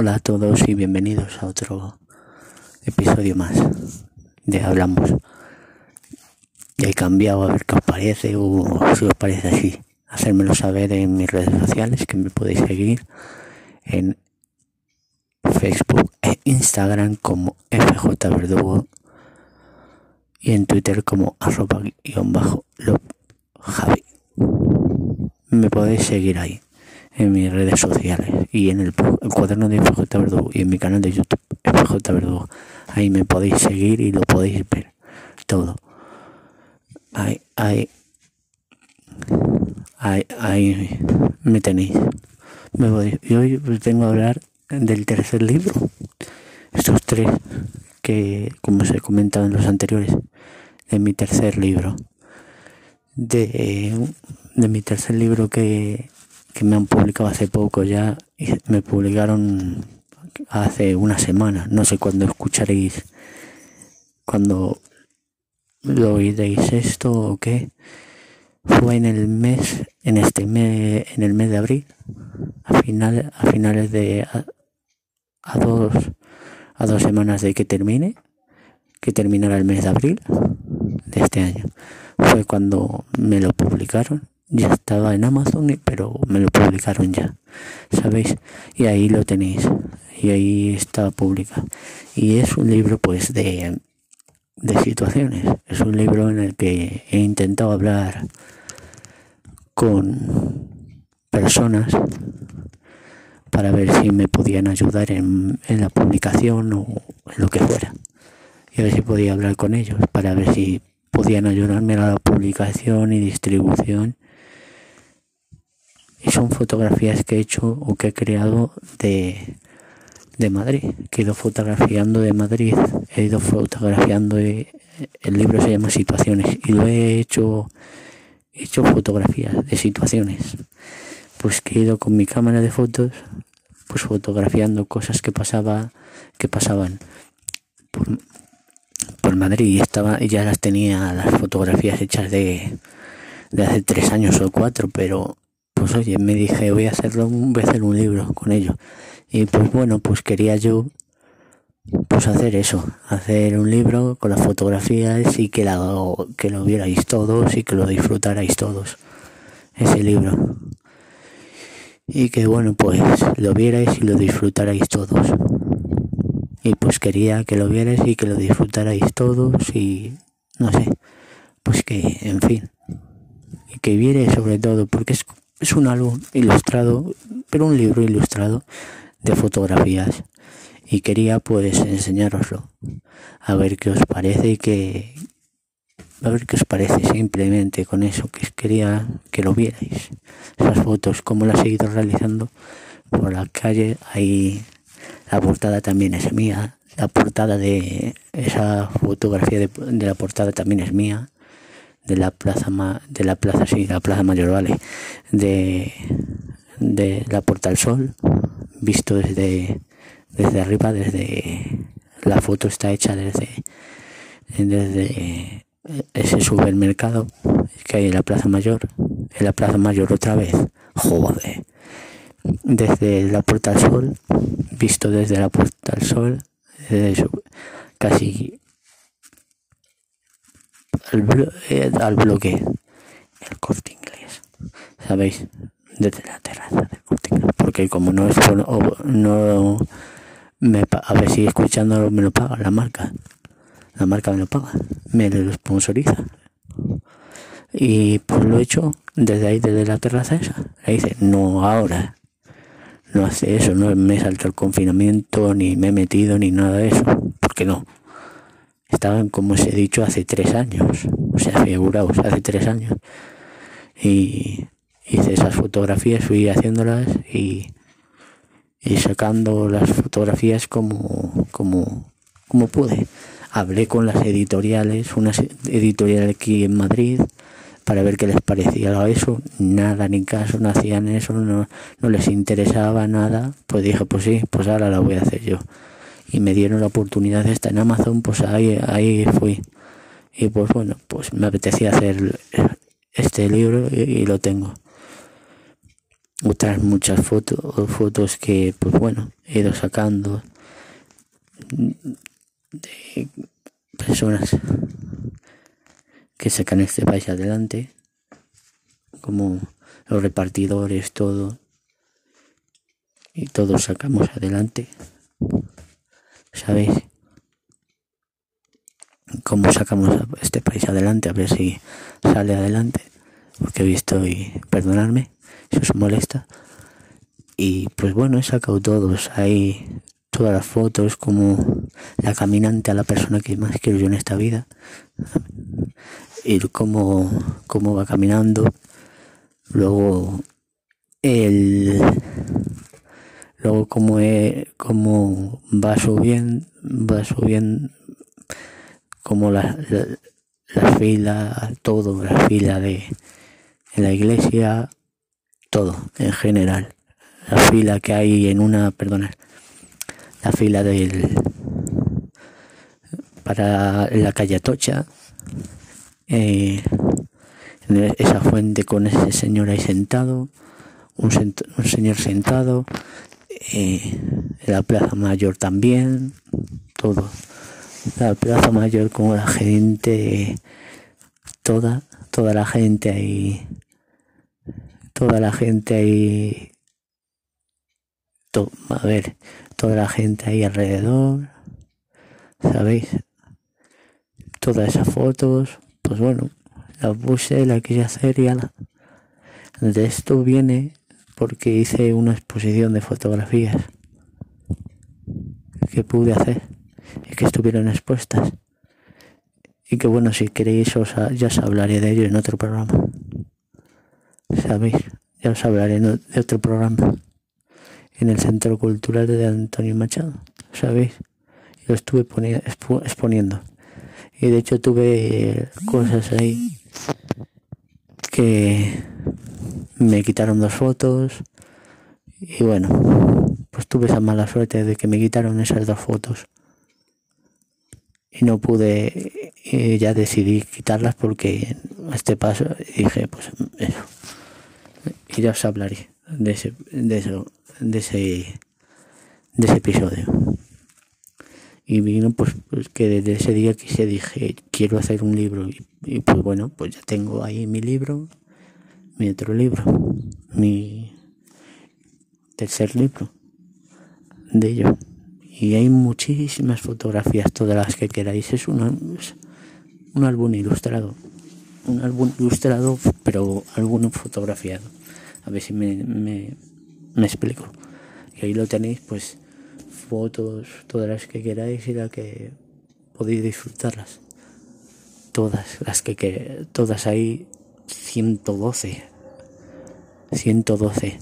Hola a todos y bienvenidos a otro episodio más de Hablamos. He cambiado a ver qué os parece o si os parece así. Hacérmelo saber en mis redes sociales que me podéis seguir en Facebook e Instagram como FJ Verdugo y en Twitter como arroba guion bajo Javi. Me podéis seguir ahí en mis redes sociales y en el, cuaderno de FJ Verdugo y en mi canal de YouTube FJ Verdugo. Ahí me podéis seguir y lo podéis ver todo. Ahí, ahí, ahí, ahí me tenéis. Me voy. Y hoy tengo a hablar del tercer libro. Estos tres que, como se comentado en los anteriores, de mi tercer libro. De, de mi tercer libro que que me han publicado hace poco ya, me publicaron hace una semana, no sé cuándo escucharéis, cuando lo oiréis esto o qué, fue en el mes, en este mes, en el mes de abril, a, final, a finales de, a, dos, a dos semanas de que termine, que terminara el mes de abril de este año, fue cuando me lo publicaron ya estaba en Amazon, pero me lo publicaron ya, ¿sabéis? Y ahí lo tenéis, y ahí está publicado. Y es un libro pues de, de situaciones, es un libro en el que he intentado hablar con personas para ver si me podían ayudar en, en la publicación o en lo que fuera. Y a ver si podía hablar con ellos para ver si podían ayudarme a la publicación y distribución y son fotografías que he hecho o que he creado de, de Madrid, he ido fotografiando de Madrid, he ido fotografiando, el libro se llama Situaciones y lo he hecho, he hecho fotografías de situaciones, pues que he ido con mi cámara de fotos, pues fotografiando cosas que pasaba, que pasaban por, por Madrid y estaba, ya las tenía las fotografías hechas de, de hace tres años o cuatro, pero pues oye, me dije, voy a hacerlo, voy a hacer un libro con ello. Y pues bueno, pues quería yo pues hacer eso, hacer un libro con las fotografías y que, la, que lo vierais todos y que lo disfrutarais todos, ese libro. Y que bueno, pues lo vierais y lo disfrutarais todos. Y pues quería que lo vierais y que lo disfrutarais todos y no sé, pues que, en fin, y que vierais sobre todo, porque es es un álbum ilustrado, pero un libro ilustrado de fotografías. Y quería pues enseñároslo. A ver qué os parece y que a ver qué os parece simplemente con eso que quería que lo vierais. Esas fotos como las he ido realizando por la calle. Ahí la portada también es mía. La portada de esa fotografía de, de la portada también es mía de la plaza de la plaza sí la plaza mayor vale de, de la puerta del sol visto desde desde arriba desde la foto está hecha desde desde ese supermercado que hay en la plaza mayor en la plaza mayor otra vez joder desde la puerta del sol visto desde la puerta del sol casi al, eh, al bloque el corte inglés sabéis desde la terraza del corte inglés porque como no es no me a ver si escuchando me lo paga la marca la marca me lo paga me lo sponsoriza. Y pues lo he hecho desde ahí desde la terraza esa. Le dice no ahora no hace eso no me salto el confinamiento ni me he metido ni nada de eso porque no estaban, como os he dicho, hace tres años. O sea, figuraos, hace tres años. Y hice esas fotografías, fui haciéndolas y, y sacando las fotografías como, como, como pude. Hablé con las editoriales, unas editoriales aquí en Madrid, para ver qué les parecía eso. Nada, ni caso, no hacían eso, no, no les interesaba nada. Pues dije, pues sí, pues ahora la voy a hacer yo y me dieron la oportunidad de estar en Amazon, pues ahí, ahí fui. Y pues bueno, pues me apetecía hacer este libro y, lo tengo. otras muchas fotos, fotos que, pues bueno, he ido sacando de personas que sacan este país adelante, como los repartidores, todo, y todos sacamos adelante. ¿Sabéis? ¿Cómo sacamos este país adelante? A ver si sale adelante, porque he visto y perdonarme si os molesta. Y pues bueno, he sacado todos ahí, todas las fotos, como la caminante a la persona que más quiero yo en esta vida. Y cómo, cómo va caminando. Luego el luego como, como va subiendo va subiendo como la, la, fila todo la fila de la iglesia todo en general. La fila que hay en una, perdona, la fila del para la calle Atocha, eh, esa fuente con ese señor ahí sentado, un, señor sentado, eh, la Plaza Mayor también, todo. La Plaza Mayor como la gente, toda, toda la gente ahí toda la gente ahí, a ver, toda la gente ahí alrededor, ¿sabéis? Todas esas fotos, pues bueno, las puse, la quise hacer y ala. De esto viene porque hice una exposición de fotografías que pude hacer y que estuvieron expuestas. Y que bueno, si queréis os, ya os hablaré de ello en otro programa sabéis, ya os hablaré de otro programa en el Centro Cultural de Antonio Machado, ¿sabéis? Lo estuve exponiendo. Y de hecho tuve cosas ahí que me quitaron dos fotos. Y bueno, pues tuve esa mala suerte de que me quitaron esas dos fotos. Y no pude, y ya decidí quitarlas porque a este paso dije, pues eso y ya os hablaré de ese, de eso, de ese, de ese episodio. Y vino pues, pues, que desde ese día que se dije quiero hacer un libro y, pues bueno pues ya tengo ahí mi libro, mi otro libro, mi tercer libro de ello. Y hay muchísimas fotografías, todas las que queráis. Es un, un álbum ilustrado. Un álbum ilustrado, pero álbum fotografiado. A ver si me, me, explico. Y ahí lo tenéis, pues, fotos, todas las que queráis y las que podéis disfrutarlas. Todas las que, que todas ahí, 112. 112.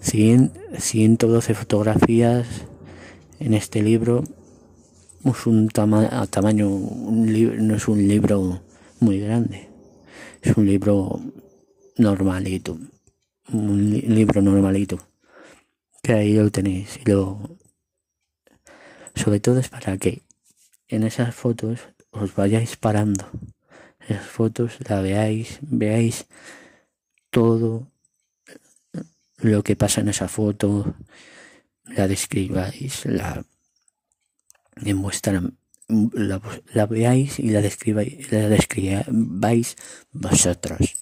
100, 112 fotografías en este libro. Es un tamaño, un no es un libro muy grande, es un libro normalito un libro normalito que ahí lo tenéis y lo sobre todo es para que en esas fotos os vayáis parando esas fotos la veáis veáis todo lo que pasa en esa foto la describáis la en la, veáis y la describáis la describáis vosotros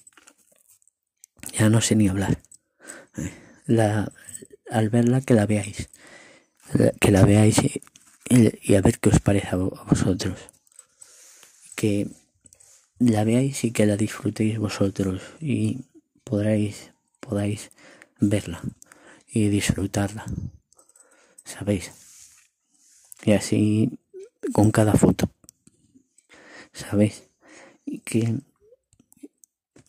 ya no sé ni hablar. La, al verla que la veáis, que la veáis y, a ver qué os parece a vosotros. Que la veáis y que la disfrutéis vosotros y podréis, podáis verla y disfrutarla. ¿Sabéis? Y así con cada foto. ¿Sabéis? Y que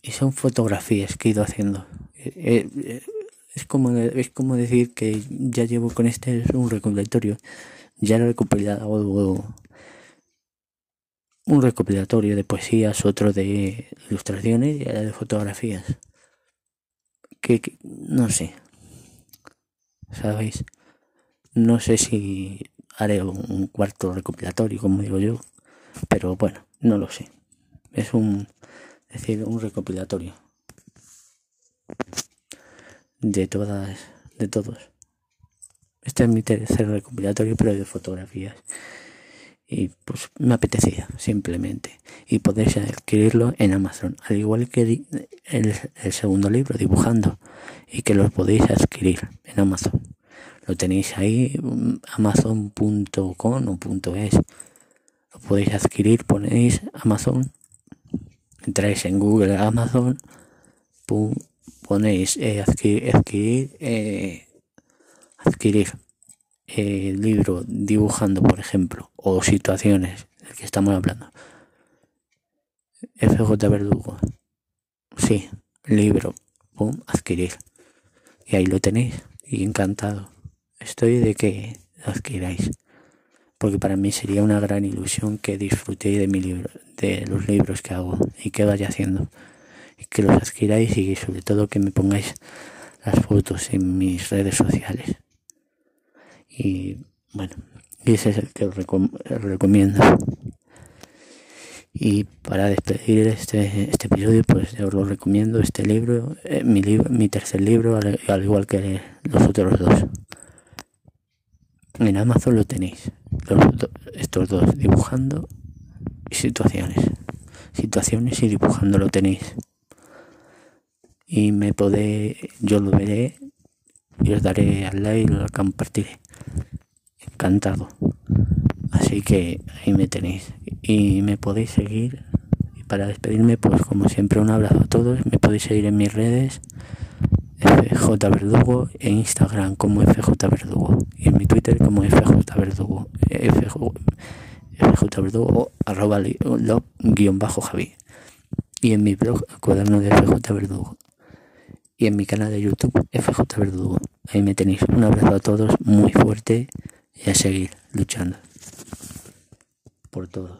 y son fotografías que he ido haciendo. Eh, eh, eh, es como, es como decir que ya llevo con este un recopilatorio. Ya he recopilado un recopilatorio de poesías, otro de ilustraciones y de fotografías. Que, no sé. ¿Sabéis? No sé si haré un cuarto recopilatorio, como digo yo. Pero bueno, no lo sé. Es un decir, un recopilatorio de todas, de todos. Este es mi tercer recopilatorio, pero de fotografías. Y pues me apetecía, simplemente. Y podéis adquirirlo en Amazon, al igual que el, segundo libro, dibujando, y que lo podéis adquirir en Amazon. Lo tenéis ahí, amazon.com o .es. Lo podéis adquirir, ponéis Amazon, entráis en Google Amazon, ponéis eh, adquirir, adquirir, eh, adquirir libro dibujando, por ejemplo, o situaciones del que estamos hablando. FJ Verdugo. Sí, libro. Adquirir. Y ahí lo tenéis. Y encantado. Estoy de que adquiráis. Porque para mí sería una gran ilusión que disfrutéis de mi libro, de los libros que hago y que vaya haciendo que los adquiráis y sobre todo que me pongáis las fotos en mis redes sociales. Y bueno, ese es el que os recomiendo. Y para despedir este, este episodio, pues os lo recomiendo este libro, eh, mi, libro, mi tercer libro, al, igual que los otros dos. En Amazon lo tenéis, estos dos, dibujando y situaciones. Situaciones y dibujando lo tenéis y me podéis, yo lo veré y os daré al like y lo compartiré. Encantado. Así que ahí me tenéis y me podéis seguir. Y para despedirme, pues como siempre, un abrazo a todos. Me podéis seguir en mis redes. FJ Verdugo en Instagram como FJ Verdugo y en mi Twitter como FJ Verdugo FJ, Verdugo arroba guion bajo Javi y en mi blog cuaderno de FJ Verdugo y en mi canal de YouTube FJ Verdugo. Ahí me tenéis. Un abrazo a todos muy fuerte y a seguir luchando por todos.